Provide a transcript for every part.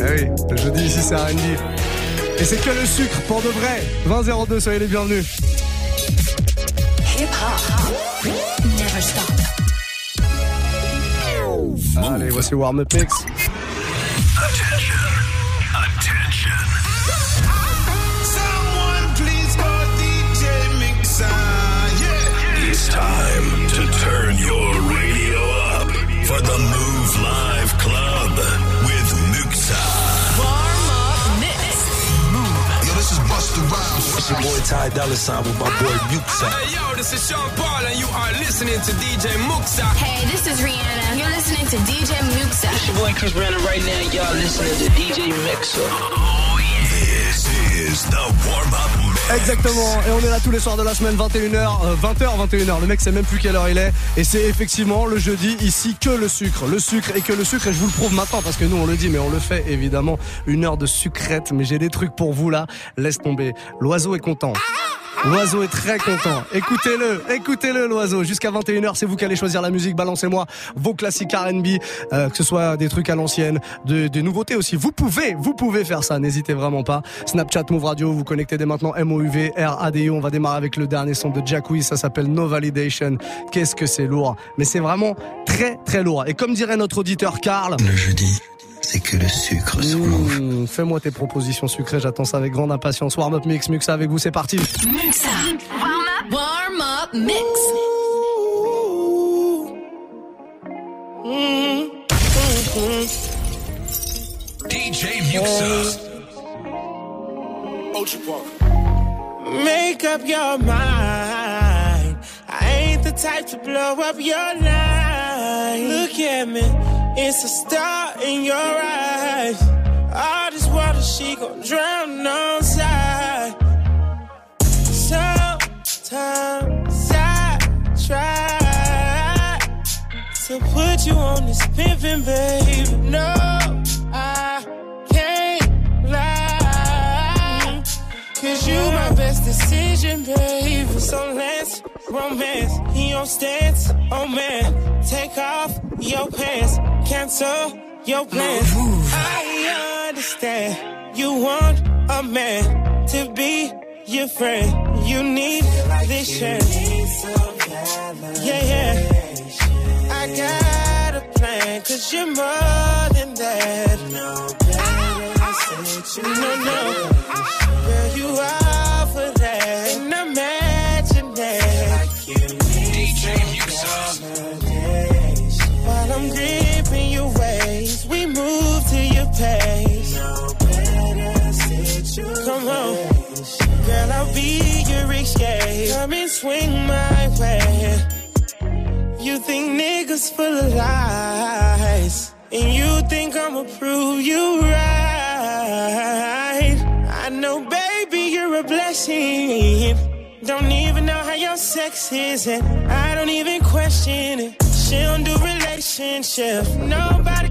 Eh oui, le jeudi ici c'est R&B. Et c'est que le sucre pour de vrai. 20 02, soyez les bienvenus. Hip hop, never stop. Allez, voici Warm Up Mix. time to turn your radio up for the Move Live It's your boy Ty Dolla Sign with my boy Muxxa. Hey, yo, this is Sean Paul and you are listening to DJ Muxxa. Hey, this is Rihanna. You're listening to DJ Muxxa. It's your boy Chris Brown right now. Y'all listening to DJ Muxxa. Oh, yeah. This is the warm-up Exactement, et on est là tous les soirs de la semaine, 21h, 20h, 21h. Le mec sait même plus quelle heure il est. Et c'est effectivement le jeudi ici que le sucre. Le sucre et que le sucre, et je vous le prouve maintenant parce que nous on le dit, mais on le fait évidemment. Une heure de sucrète, mais j'ai des trucs pour vous là. Laisse tomber. L'oiseau est content. L'oiseau est très content. Écoutez-le, écoutez-le l'oiseau. Jusqu'à 21h, c'est vous qui allez choisir la musique. Balancez-moi vos classiques R&B, euh, que ce soit des trucs à l'ancienne, de, des nouveautés aussi. Vous pouvez, vous pouvez faire ça. N'hésitez vraiment pas. Snapchat, Move Radio, vous connectez dès maintenant MOUV, RADIO. On va démarrer avec le dernier son de Jack Ça s'appelle No Validation. Qu'est-ce que c'est lourd. Mais c'est vraiment très, très lourd. Et comme dirait notre auditeur Karl. Le jeudi c'est que le sucre sur mmh, Fais-moi tes propositions sucrées, j'attends ça avec grande impatience. Warm Up Mix, Muxa avec vous, c'est parti. Muxa, Warm Up, Warm Up Mix. DJ Muxa. Make up your mind. I ain't the type to blow up your line. Look at me, it's a star in your eyes. All this water she gon' drown on side. Sometimes I try to put you on this pimpin', baby. No, I can't lie. Cause you my best decision, baby. So let's romance. He stance, oh man. Take off your pants, cancel your plans. I understand you want a man to be your friend. You need this chance. Yeah, yeah. I got a plan, cause you're more than that. No, no, no. Girl, you are Come and swing my way. You think niggas full of lies, and you think I'ma prove you right. I know, baby, you're a blessing. Don't even know how your sex is, and I don't even question it. She don't do relationships. Nobody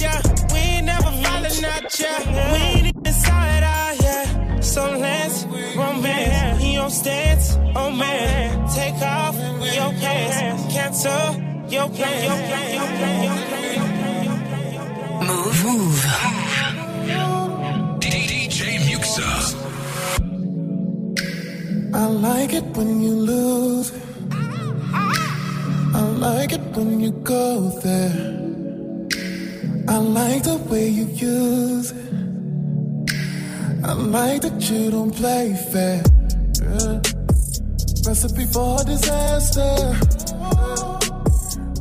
ya. We ain't never falling at ya. We ain't even saw it all yet. So let's romance. He on stance, oh man. Take off your pants. Cancel your plan. Your plan. Your plan. Your plan. Move. Move. DJ Muxxa. I like it when you lose. I like it when you go there. I like the way you use it. I like that you don't play fair. Yeah. Recipe for disaster.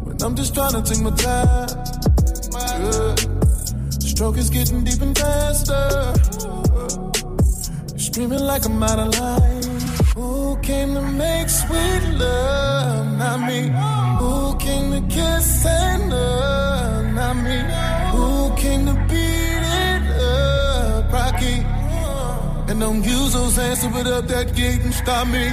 When I'm just trying to take my time. Yeah. Stroke is getting deep and faster. You're screaming like I'm out of line. Who came to make sweet love? Not me. Who came to kiss and love? Not me. Who came to beat it up? Rocky. And don't use those hands to put up that gate and stop me.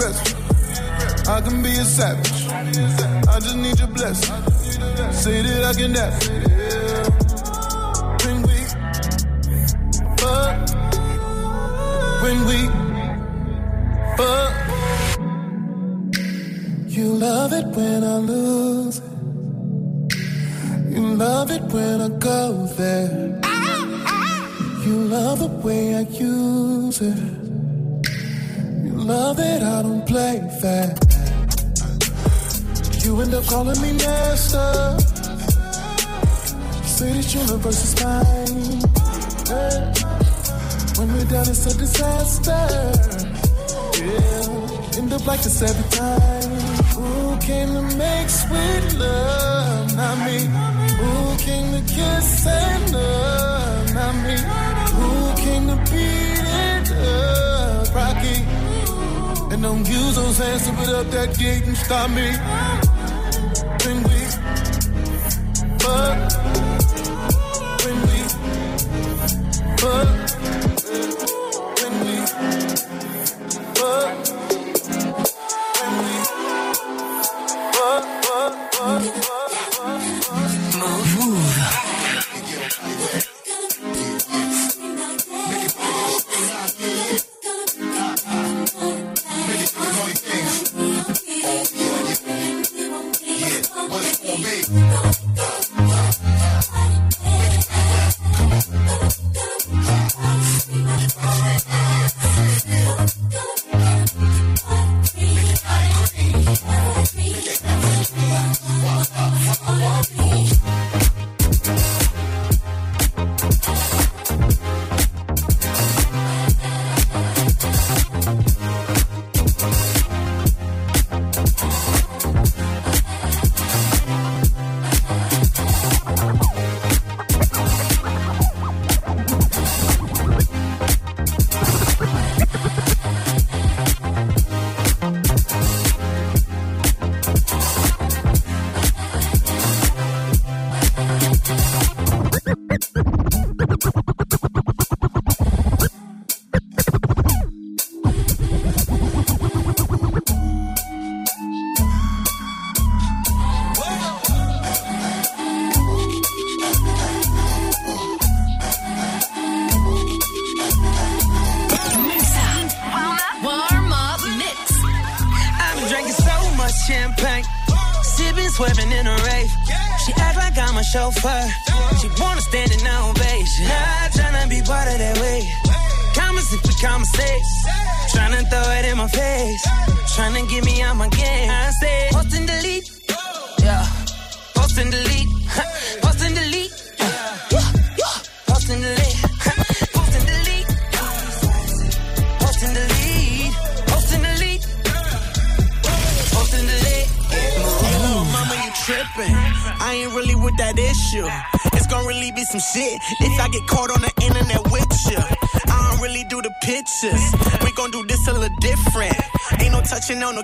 aggressive. I can be a savage. I just need your blessing. Say that I can have. When we fuck, when we fuck, you love it when I lose it. You love it when I go there. Ah, ah. You love the way I use it. Love that I don't play fair. You end up calling me master. You universe is mine. Yeah. When we're done, it's a disaster. Yeah. End up like this every time. Who came to make sweet love? Not me. Who came to kiss and love? Not me. Who came to beat it up? Rocky. And don't use those hands to put up that gate and stop me. When we fuck.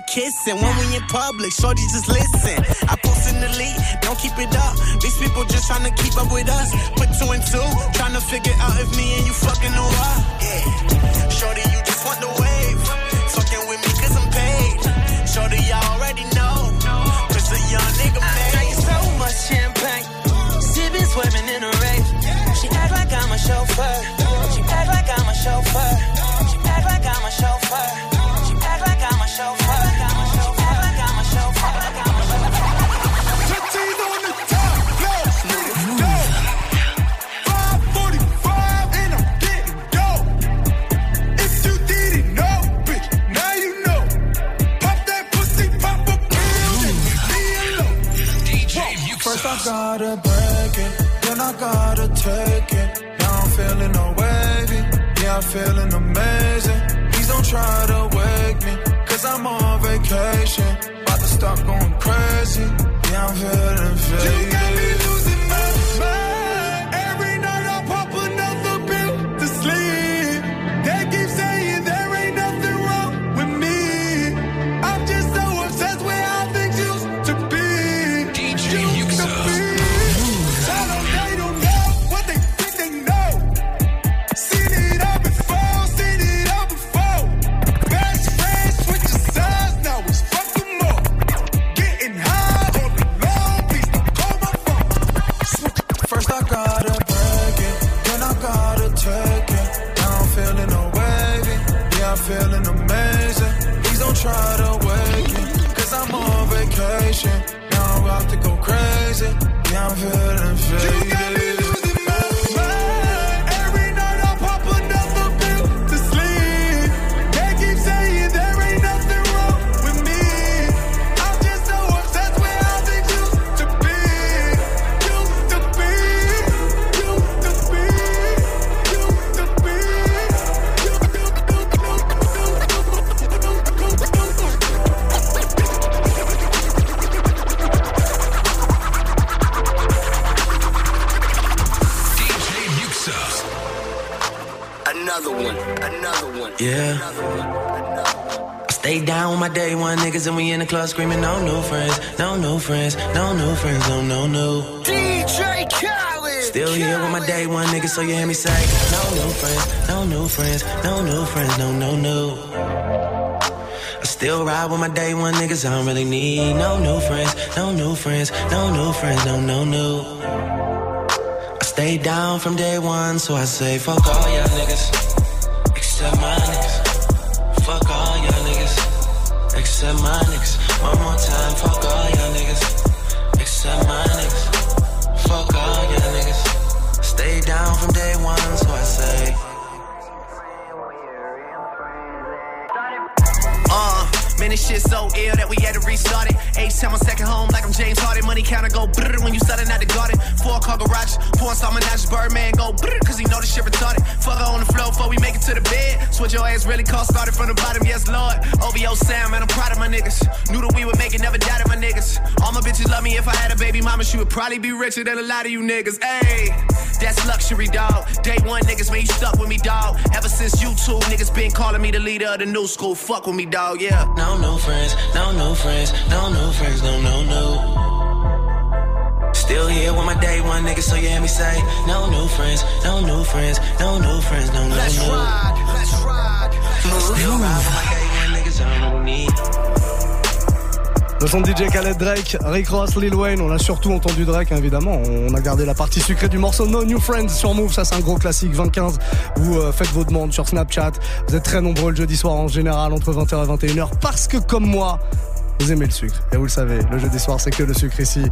kissing. When we in public, shorty just listen. I post in the lead, don't keep it up. These people just trying to keep up with us. Put two and two, trying to figure out if me and you fucking know. In the club screaming, no new friends, no new friends, no new friends, no, no, no. DJ Khaled. Still here with my day one niggas, so you hear me say, no new friends, no new friends, no new friends, no, no, no. I still ride with my day one niggas, I don't really need no new friends, no new friends, no new friends, no, no, no. I stay down from day one, so I say, fuck all y'all niggas, except my niggas. One more time, fuck all y'all niggas, except my niggas. Fuck all y'all niggas. Stay down from day one, so I say. Uh, man, this shit so ill that we had to restart it. H time on second home, like I'm James Harden. Money counter go brrr when you starting out the garden. Four car garage, four star menage, Birdman go brrr, cause he know this shit retarded. Fuck her on the floor before we make it to the bed. Switch your ass really cost, started from the bottom, yes, Lord. OVO Sam, man, I'm proud of my niggas. Knew that we would make it, never doubted my niggas. All my bitches love me if I had a baby mama, she would probably be richer than a lot of you niggas. Ayy, that's luxury, dog. Day one niggas, man, you stuck with me, dog. Ever since you two niggas been calling me the leader of the new school. Fuck with me, dog, yeah. No new friends, no new friends, no new friends, no, no, no. Still here with my day one niggas, so you hear me say, no new friends, no new friends, no new friends, no, no, Let's no. ride, let's ride. Still ride with my day one niggas, I don't need. Le son de DJ Khaled Drake, Rick Ross, Lil Wayne, on a surtout entendu Drake hein, évidemment. On a gardé la partie sucrée du morceau No New Friends sur Move, ça c'est un gros classique 2015. Vous euh, faites vos demandes sur Snapchat. Vous êtes très nombreux le jeudi soir en général entre 20h et 21h parce que comme moi, vous aimez le sucre. Et vous le savez, le jeudi soir c'est que le sucre ici.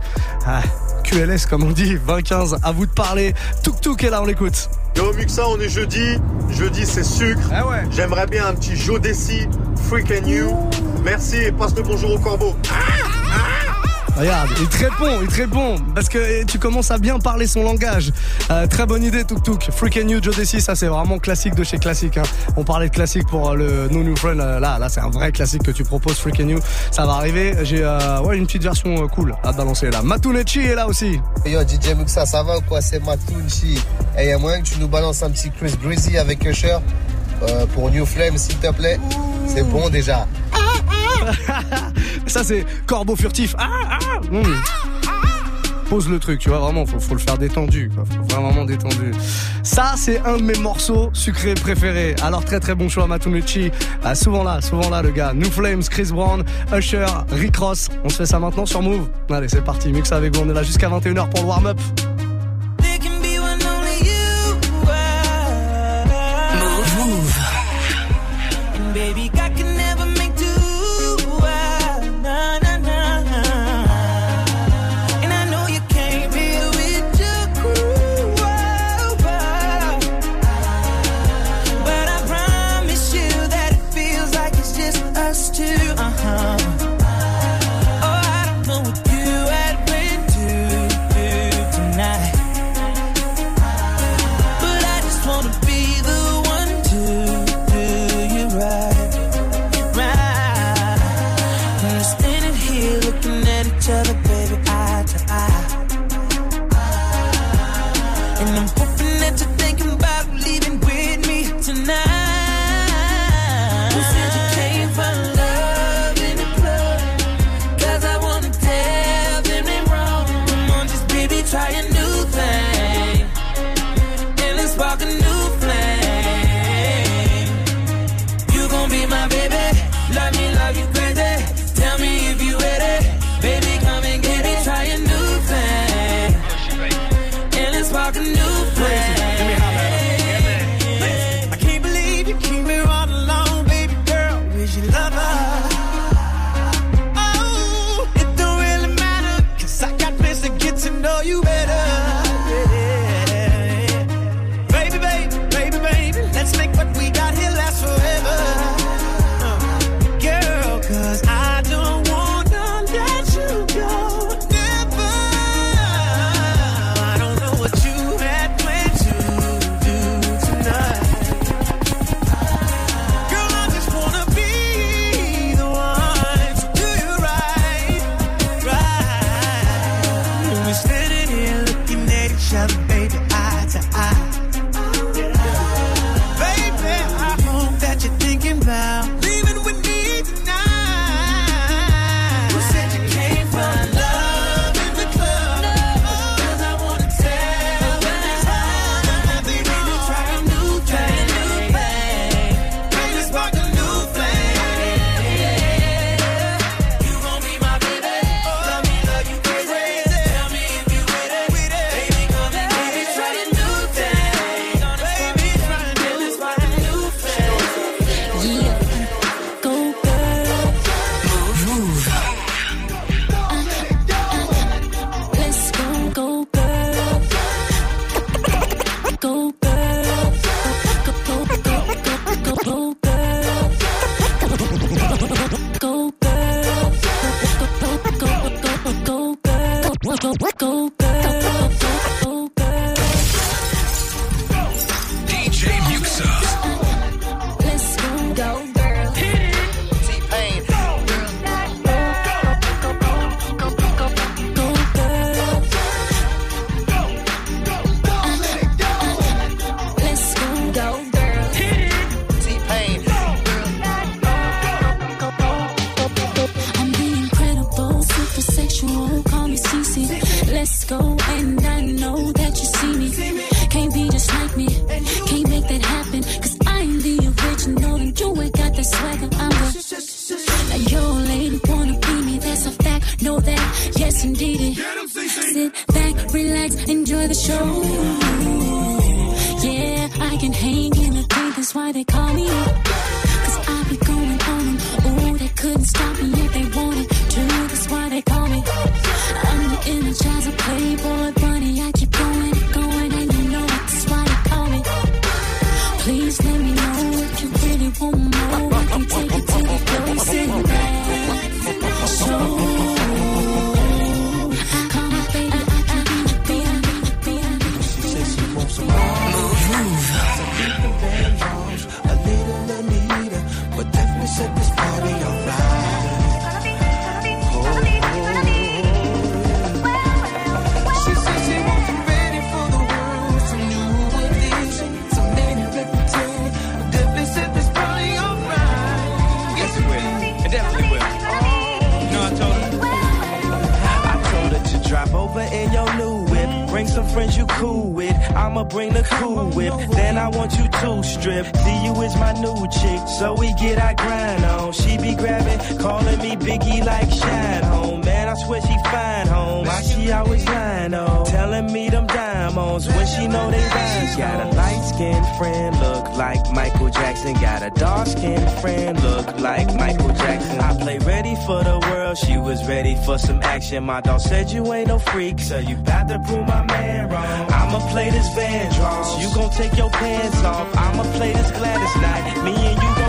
Ah, QLS comme on dit, 2015, à vous de parler. Tuk Tuk est là, on l'écoute. Yo Muxa, on est jeudi. Jeudi c'est sucre. Ah ouais. J'aimerais bien un petit Joe Desi, Freak and You. Merci et passe le bonjour au corbeau. Regarde, il te répond, il te répond, parce que eh, tu commences à bien parler son langage. Euh, très bonne idée, Tuk Tuk. Freak and You, Joe Desi, ça c'est vraiment classique de chez classique. Hein. On parlait de classique pour euh, le No New Friend, euh, là, là c'est un vrai classique que tu proposes, Freak and You. Ça va arriver. J'ai euh, ouais, une petite version euh, cool à balancer là. Matunechi est là aussi. Yo, DJ Muxa, ça va ou quoi? C'est Matunchi. Et y a moyen que tu nous balances un petit Chris Breezy avec Usher? Euh, pour New Flame, s'il te plaît C'est bon déjà. Ça c'est corbeau furtif. Ah, ah, mm. Pose le truc, tu vois, vraiment, faut, le faire détendu, vraiment détendu. Ça, c'est un de mes morceaux sucrés préférés. Alors, très très bon choix, Matunucci. Ah, souvent là, souvent là, le gars. New Flames, Chris Brown, Usher, Rick Ross. On se fait ça maintenant sur Move. Allez, c'est parti. Mix avec vous. On est là jusqu'à 21h pour le warm-up. champagne relax, enjoy the show. Yeah, I can hang in the paint, that's why they call me. Cause I be going on and ooh, they couldn't stop me if they wanted to. That's why they call me. I'm the energizer playboy cool with. I'ma bring the cool whip. Then I want you to strip. See you is my new chick. So we get our grind on. She be grabbing, calling me Biggie like Home. Swear she fine home. Why she always lying on? Telling me them diamonds when she know they rhyme. She got a light skinned friend, look like Michael Jackson. Got a dark skinned friend, look like Michael Jackson. I play ready for the world. She was ready for some action. My dog said you ain't no freak, so you got to prove my man wrong. I'ma play this band drums. You gon' take your pants off. I'ma play this Gladys Knight. Me and you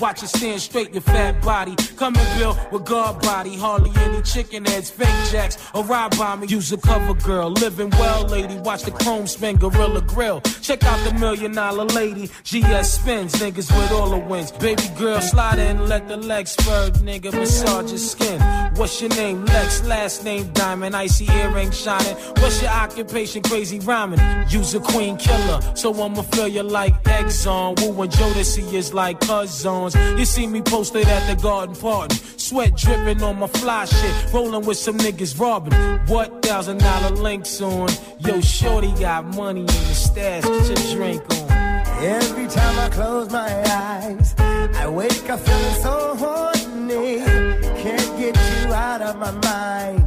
bed. It stand straight, your fat body. Coming built with guard body. Hardly any chicken heads, fake jacks, or ride by me. Use a cover girl. Living well, lady. Watch the chrome spin, Gorilla Grill. Check out the million dollar lady. GS spins, niggas with all the wins. Baby girl, slide in, let the legs spur, nigga. Massage your skin. What's your name? Lex, last name Diamond. Icy earring shining. What's your occupation? Crazy rhyming. Use a queen killer, so I'ma feel you like Exxon. Woo and Jodeci is like cousins. You see me posted at the garden party. Sweat dripping on my fly shit. Rolling with some niggas robbing. What thousand dollar links on? Yo, shorty got money in the stash. Get your drink on. Every time I close my eyes, I wake up feeling so horny. Can't get you out of my mind.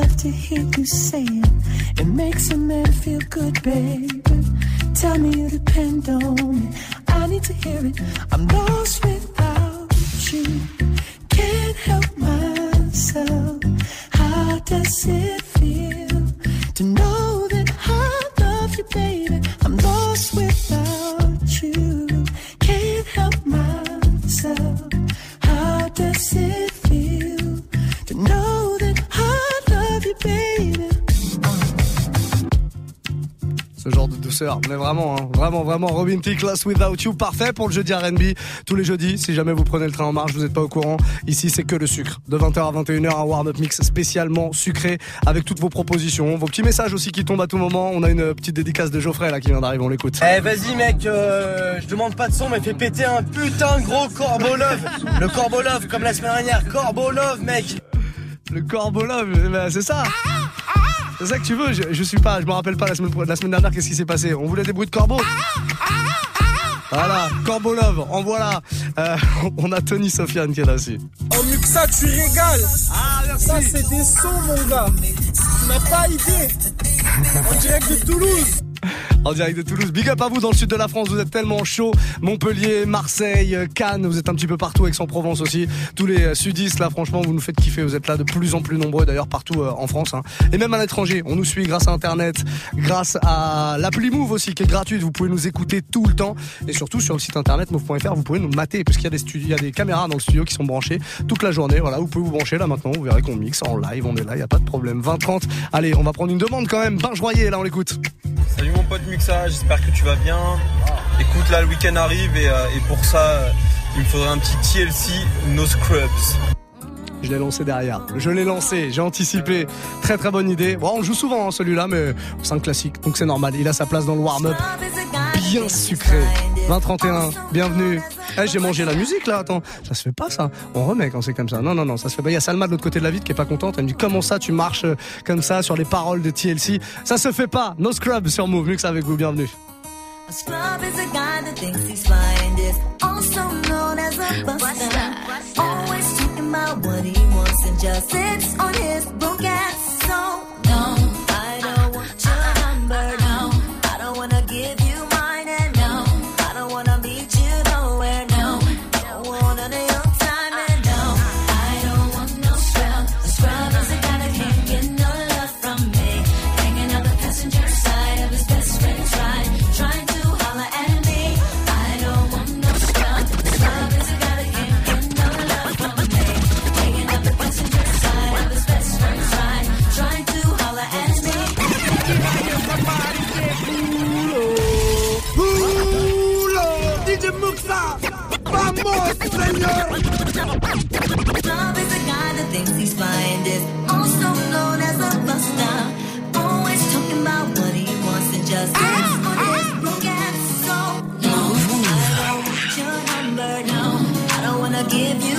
Love to hear you say it. It makes a man feel good, baby. Tell me you depend on me. I need to hear it. I'm lost without you. Can't help myself. How does it douceur, mais vraiment, hein, vraiment, vraiment, Robin Thicke, Lost Without You, parfait pour le jeudi R&B. Tous les jeudis, si jamais vous prenez le train en marche, vous n'êtes pas au courant, ici c'est que le sucre. De 20h à 21h, un warm-up mix spécialement sucré avec toutes vos propositions, vos petits messages aussi qui tombent à tout moment. On a une petite dédicace de Geoffrey là qui vient d'arriver, on l'écoute. Eh vas-y mec, euh, je demande pas de son mais fais péter un putain de gros corbeau love Le corbeau love comme la semaine dernière, corbeau love mec Le corbeau love, eh ben, c'est ça C'est ça que tu veux je, je suis pas, je me rappelle pas la semaine, la semaine dernière qu'est-ce qui s'est passé? On voulait des bruits de corbeau Voilà, corbeau love, en voilà. Euh, on a Tony Sofiane qui est là aussi. Oh Muxa, tu régales. Ah, Ça, c'est des sons, mon gars. Tu n'as pas idée. En direct de Toulouse en direct de Toulouse. Big up à vous dans le sud de la France, vous êtes tellement chaud. Montpellier, Marseille, Cannes, vous êtes un petit peu partout, Aix-en-Provence aussi. Tous les euh, sudistes là, franchement, vous nous faites kiffer. Vous êtes là de plus en plus nombreux d'ailleurs partout euh, en France. hein. Et même à l'étranger, on nous suit grâce à Internet, grâce à l'appli Move aussi qui est gratuite. Vous pouvez nous écouter tout le temps. Et surtout sur le site internet move.fr, vous pouvez nous mater puisqu'il y a des y a des caméras dans le studio qui sont branchées toute la journée. Voilà, vous pouvez vous brancher là maintenant. Vous verrez qu'on mixe en live, on est là, il y a pas de problème. 20-30. Allez, on va prendre une demande quand même. Benj Royer, là on l'écoute. Salut mon pote Muxa, j'espère que tu vas bien. Écoute, là le week-end arrive et, euh, pour ça, euh, il me faudrait un petit TLC No Scrubs. Je l'ai lancé derrière. Je l'ai lancé, j'ai anticipé. Très très bonne idée. Bon, on joue souvent hein, celui-là, mais c'est un classique, donc c'est normal. Il a sa place dans le warm-up. Bien sucré. 2031, bienvenue. Eh, j'ai mangé la musique là, attends. Ça se fait pas ça. On remet quand c'est comme ça. Non, non, non, ça se fait pas. Il y a Salma de l'autre côté de la vitre qui est pas contente. Elle me dit comment ça tu marches euh, comme ça sur les paroles de TLC. Ça se fait pas. No scrub sur Move. Mix avec vous, bienvenue. Scrub is a guy that thinks he's also known as a buster. Always talking about what he wants and just sits on his. So no, I don't want your number. Señor. Love is that thinks he's is also known as a buster. Always talking about what he wants and just I don't wanna give you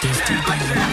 distant.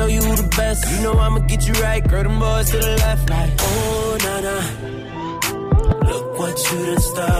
show you the best. You know I'ma get you right, girl. Them boys to the left, like oh na na. Look what you done started.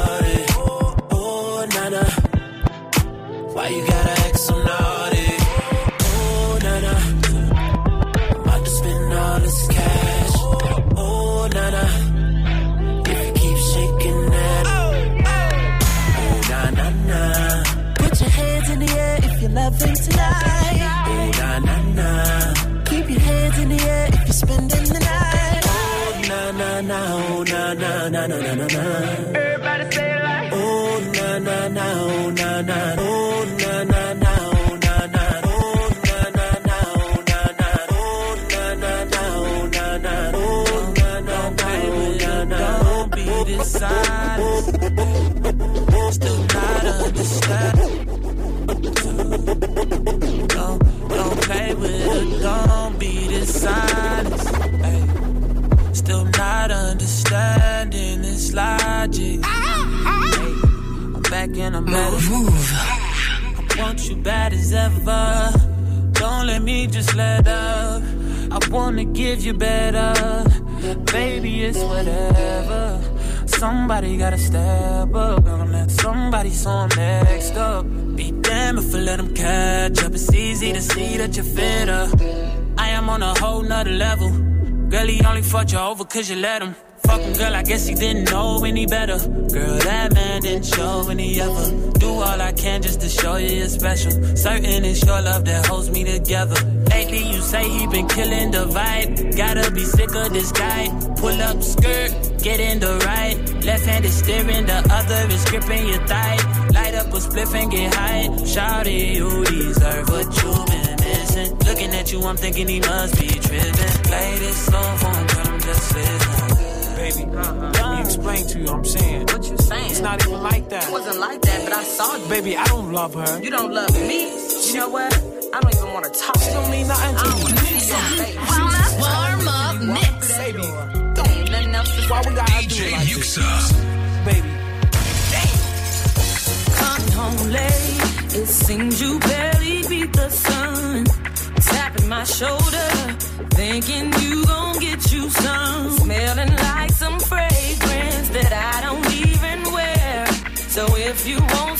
just let up. I wanna give you better. Baby, it's whatever. Somebody gotta step up and let somebody saw next up. Be damned if I let them catch up. It's easy to see that you're fitter. I am on a whole nother level. Girl, he only fucked you over cause you let him. Fucking girl, I guess he didn't know any better. Girl, that man didn't show any ever. Do all I can just to show you you're special. Certain it's your love that holds me together. Lately, you say he been killing the vibe. Gotta be sick of this guy. Pull up skirt, get in the right. Left hand is steering, the other is gripping your thigh. Light up a spliff and get high. Shawty, you deserve what you've been missing. Looking at you, I'm thinking he must be tripping. Play this song for him, girl, I'm just listening. Baby, let me explain to you what I'm saying. What you saying? It's not even like that. It wasn't like that, but I saw you. Baby, I don't love her. You don't love me. You know what? I don't even want to talk. She don't mean nothing I to don't me. want to see your face. Warm up, warm up, mix. Baby, There ain't nothing else to why we gotta do it like this? Baby, Coming home late, it seems you barely beat the sun. Tapping my shoulder, thinking you gon' get you some. Smelling like some fragrance that I don't even wear. So if you want some loving, I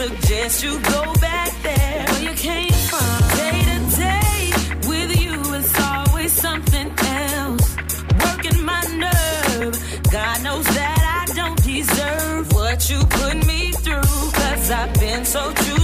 suggest you go back there where you came from. Day to day with you is always something else. Working my nerve, God knows that I don't deserve what you put me through. Cause I've been so true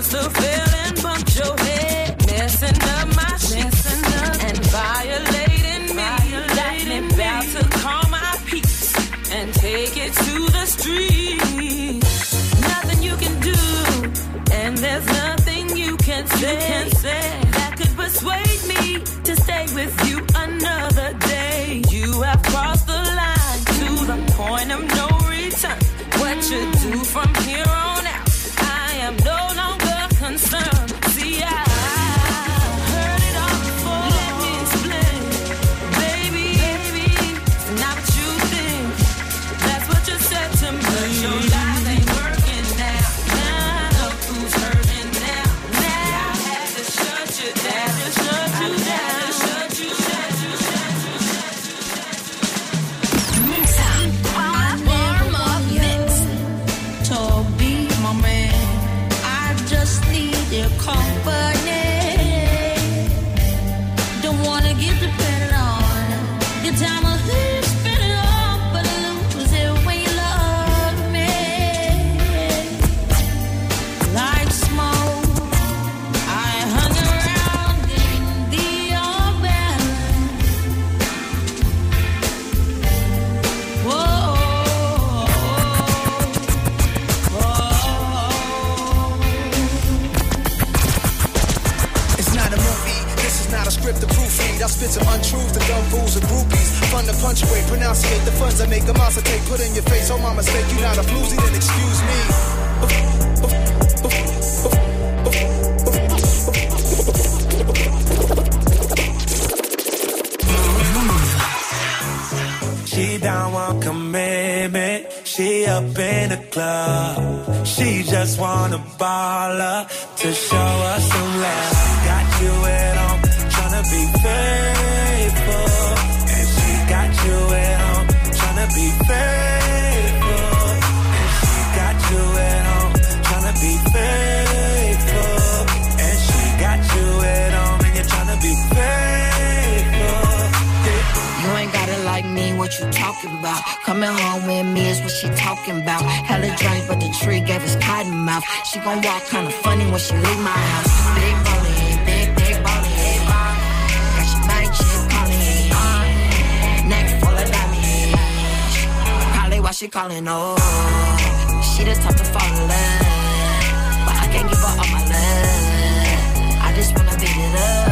You must have Fun to punctuate, pronunciate the funds I make a monster take. Put in your face, oh my mistake, you not a floozy, then excuse me. She don't want commitment. She up in the club. She just want a baller to show but the tree gave us cotton mouth. She gon' walk kinda funny when she leave my house. Big bony, big, big bony. Got your body chip calling. Neck full of diamonds. Probably why she calling, oh. She the type to fall in love. But I Can't give her all my love. I just wanna beat it up.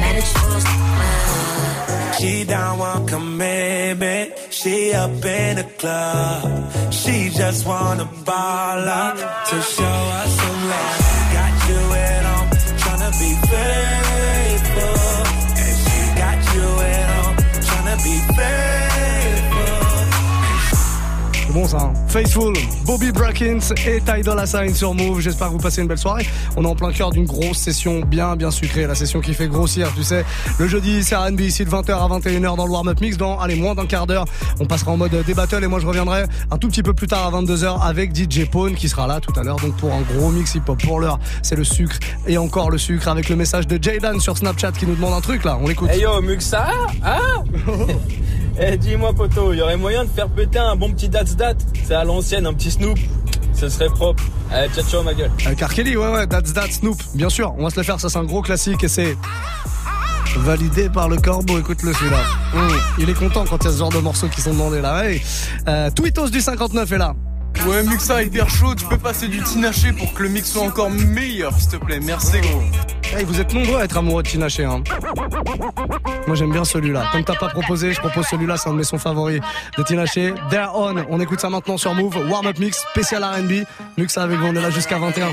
Mad at you, uh. She down one commitment. She up in the club. She just wanna ball up to show us some love. Got you at home, tryna be faithful. Bon ça. hein. Faithful, Bobby Brackins et Ty Dolla Sign sur Move. J'espère que vous passez une belle soirée. On est en plein cœur d'une grosse session bien bien sucrée, la session qui fait grossir, tu sais. Le jeudi, c'est R&B ici de 20h à 21h dans le warm-up mix. Dans allez moins d'un quart d'heure, on passera en mode des battles et moi je reviendrai un tout petit peu plus tard à 22h avec DJ Pone qui sera là tout à l'heure. Donc pour un gros mix hip-hop. Pour l'heure, c'est le sucre et encore le sucre avec le message de Jaydan sur Snapchat qui nous demande un truc là. On l'écoute. Hey yo, Muxa Hein? Eh, dis-moi, poteau, y aurait moyen de faire péter un bon petit date date C'est à l'ancienne, un petit Snoop. Ce serait propre. Allez, ciao, ciao, ma gueule. R. Kelly, ouais, ouais, That's That Snoop. Bien sûr, on va se le faire, ça c'est un gros classique et c'est validé par le corbeau. Écoute-le celui-là. Hum, il est content quand il y a ce genre de morceaux qui sont demandés là. Euh, Twitos du 59 est là. Ouais, Muxa hyper chaud, tu peux passer du tinaché pour que le mix soit encore meilleur, s'il te plaît. Merci, gros. Hey, vous êtes nombreux à être amoureux de Tinaché. Hein. Moi j'aime bien celui-là. Comme t'as pas proposé, je propose celui-là, c'est un de mes sons favoris de Tinaché. They're on. On écoute ça maintenant sur Move. Warm Up Mix, spécial R&B. Muxa avec vous, on est là jusqu'à 21.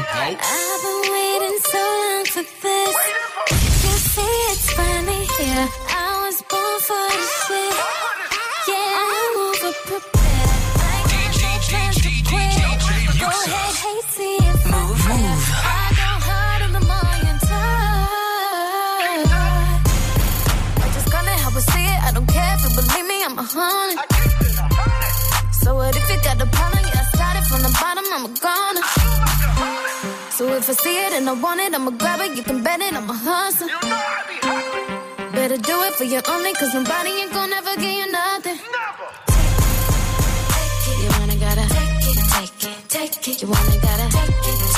From the bottom, I'm a goner. So if I see it and I want it, I'ma grab it. You can bet it, I'ma hustle. Better do it for you only, cause nobody ain't gonna ever give you nothing. You wanna gotta take it, take it, take it. You wanna gotta take it,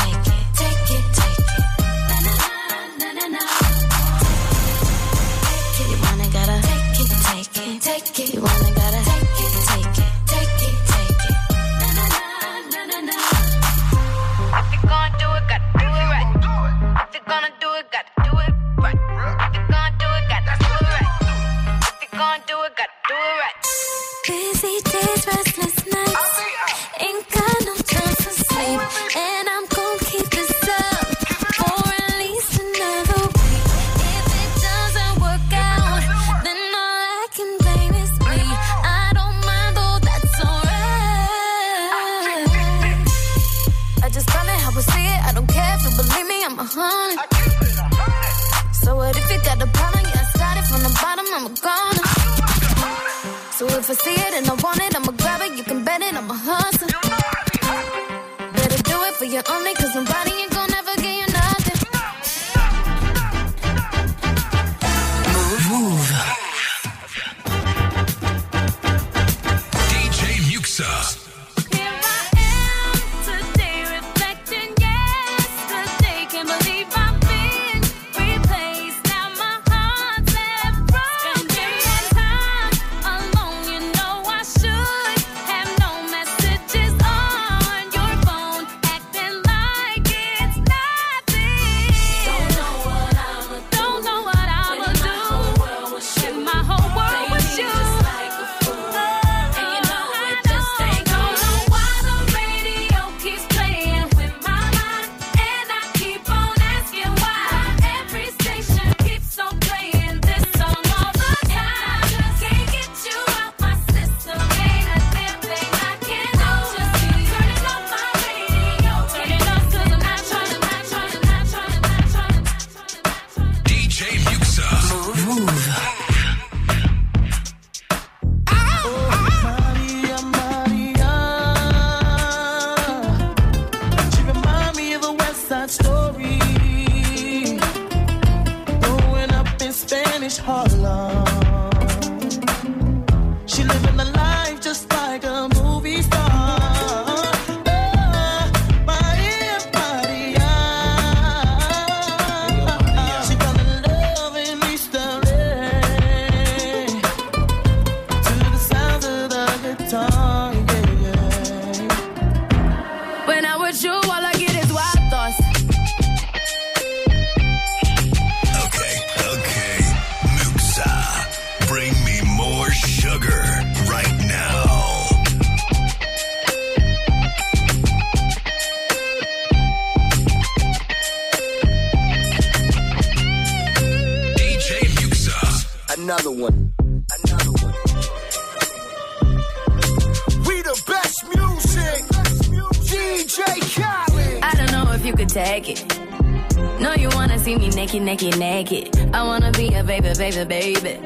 naked, naked. I wanna be a baby, baby, baby.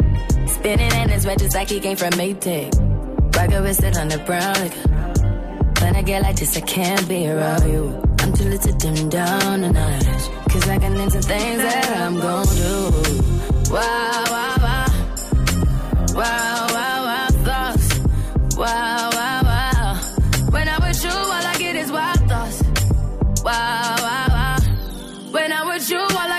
Spinning in his red just like he came from Maytag. Rocket with it on the brown. Like, when I get like this, I can't be around you. I'm too little to dim down a notch. Cause I can into things that I'm gon' do. Wow, wow, wow. Wow, wow, wow, thoughts. Wow, wow, wow. When I'm with you, all I get is wild thoughts. Wow, wow, wow. When I'm with you, all I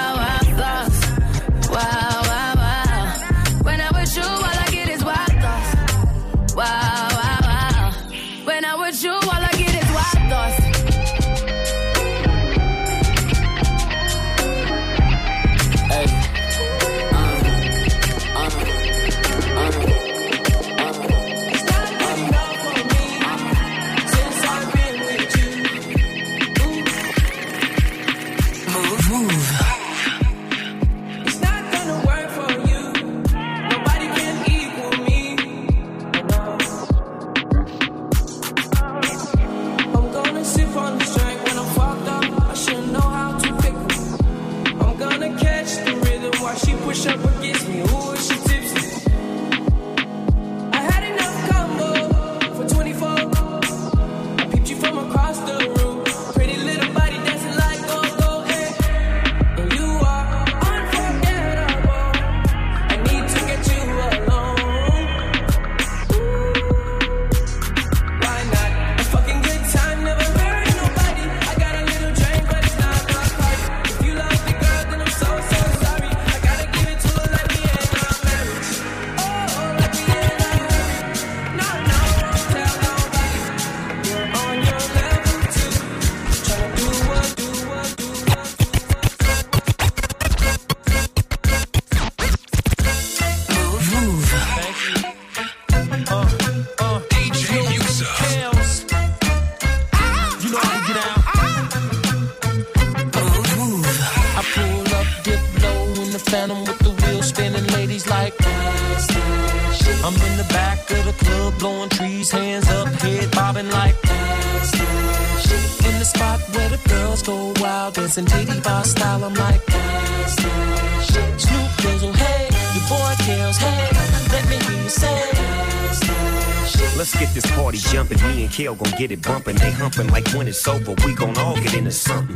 get it bumping. They humping like when it's over, we gon' all get into something.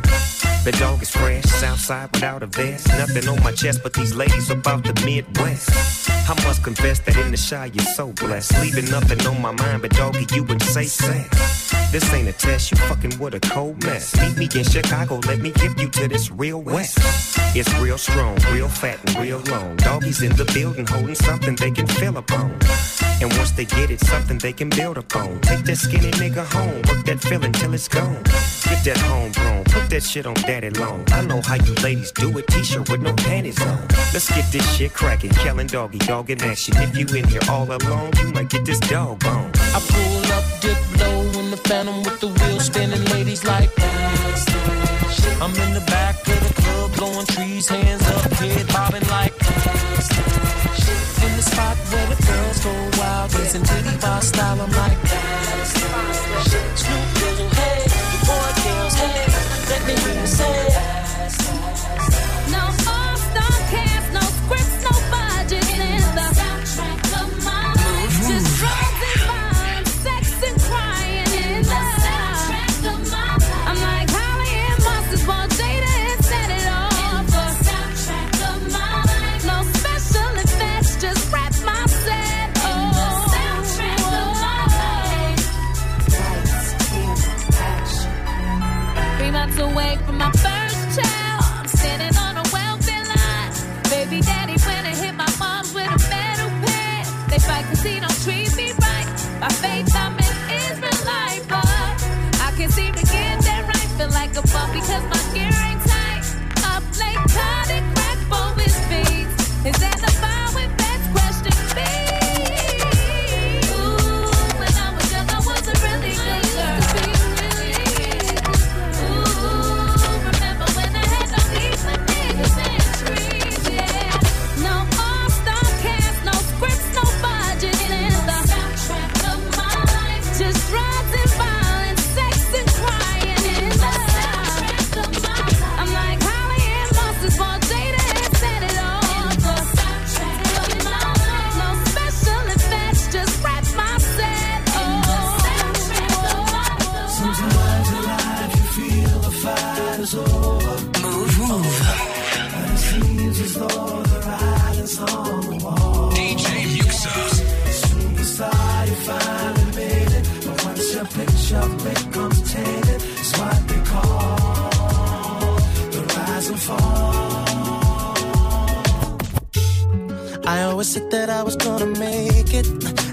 The dog is fresh, Southside without a vest. Nothing on my chest, but these ladies about the Midwest. I must confess that in the shy you're so blessed. Leaving nothing on my mind, but doggy, you would say sex. This ain't a test, you fucking with a cold mess. Meet me in Chicago, let me give you to this real west. It's real strong, real fat, and real long. Doggies in the building holding something they can feel upon. And once they get it, something they can build upon. Take that skinny nigga home, work that feeling till it's gone. Get that homegrown, put that shit on daddy long. I know how you ladies do it, t-shirt with no panties on. Let's get this shit cracking, Kellen doggy, dog in action. If you in here all alone, you might get this dog bone. I pull up, dip low in the phantom with the wheel spinning, ladies like. I'm in the back of the club, blowing trees, hands up, head bobbing like. In the spot where the girls go wild, dancing titty bar style, I'm like. I always said that I was gonna make it.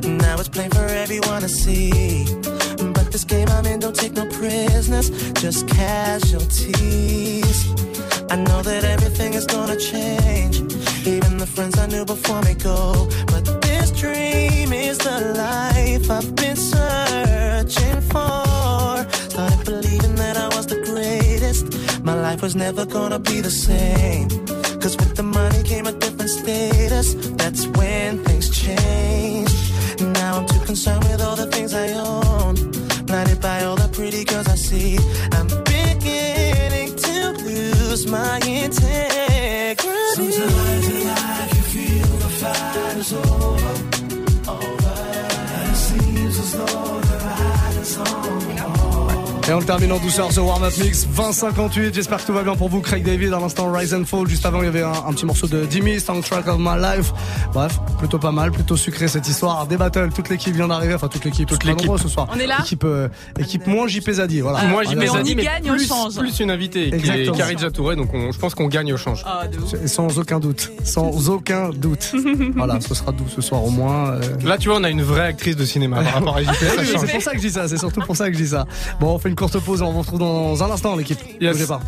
Now it's plain for everyone to see. But this game I'm in don't take no prisoners, just casualties. I know that everything is gonna change. Even the friends I knew before me go. But this dream is the life I've been searching for. Started believing that I was the greatest. My life was never gonna be the same. Cause with the money came a different status. That's when things changed. Now I'm too concerned with all the things I own. Blinded by all the pretty girls I see. I'm lose my integrity. Sometimes in life you feel the fight is over. Over. And it seems as though Et on le termine en douceur, ce warm-up mix 2058. J'espère que tout va bien pour vous, Craig David. À l'instant, Rise and Fall. Juste avant, il y avait un, un petit morceau de Dimmy, Soundtrack of My Life. Bref, plutôt pas mal, plutôt sucré cette histoire. Des battles, toute l'équipe vient d'arriver. Enfin, toute l'équipe, toute l'équipe ce soir. On est là Équipe, euh, équipe moins JP Zadi. Voilà. Moi, JP Zadi, mais gagne plus, plus une invitée qui est Exactement. Touré, donc on- je pense qu'on gagne au change. Ah, Sans aucun doute. Sans aucun doute. voilà, ce sera doux ce soir au moins. euh. Là, tu vois, on a une vraie actrice de cinéma par rapport à JP. change. c'est pour ça que je dis ça, c'est surtout pour ça que je dis ça. Bon, on fait une courte pause on vous retrouve dans un instant, l'équipe. Yes. Bougez pas.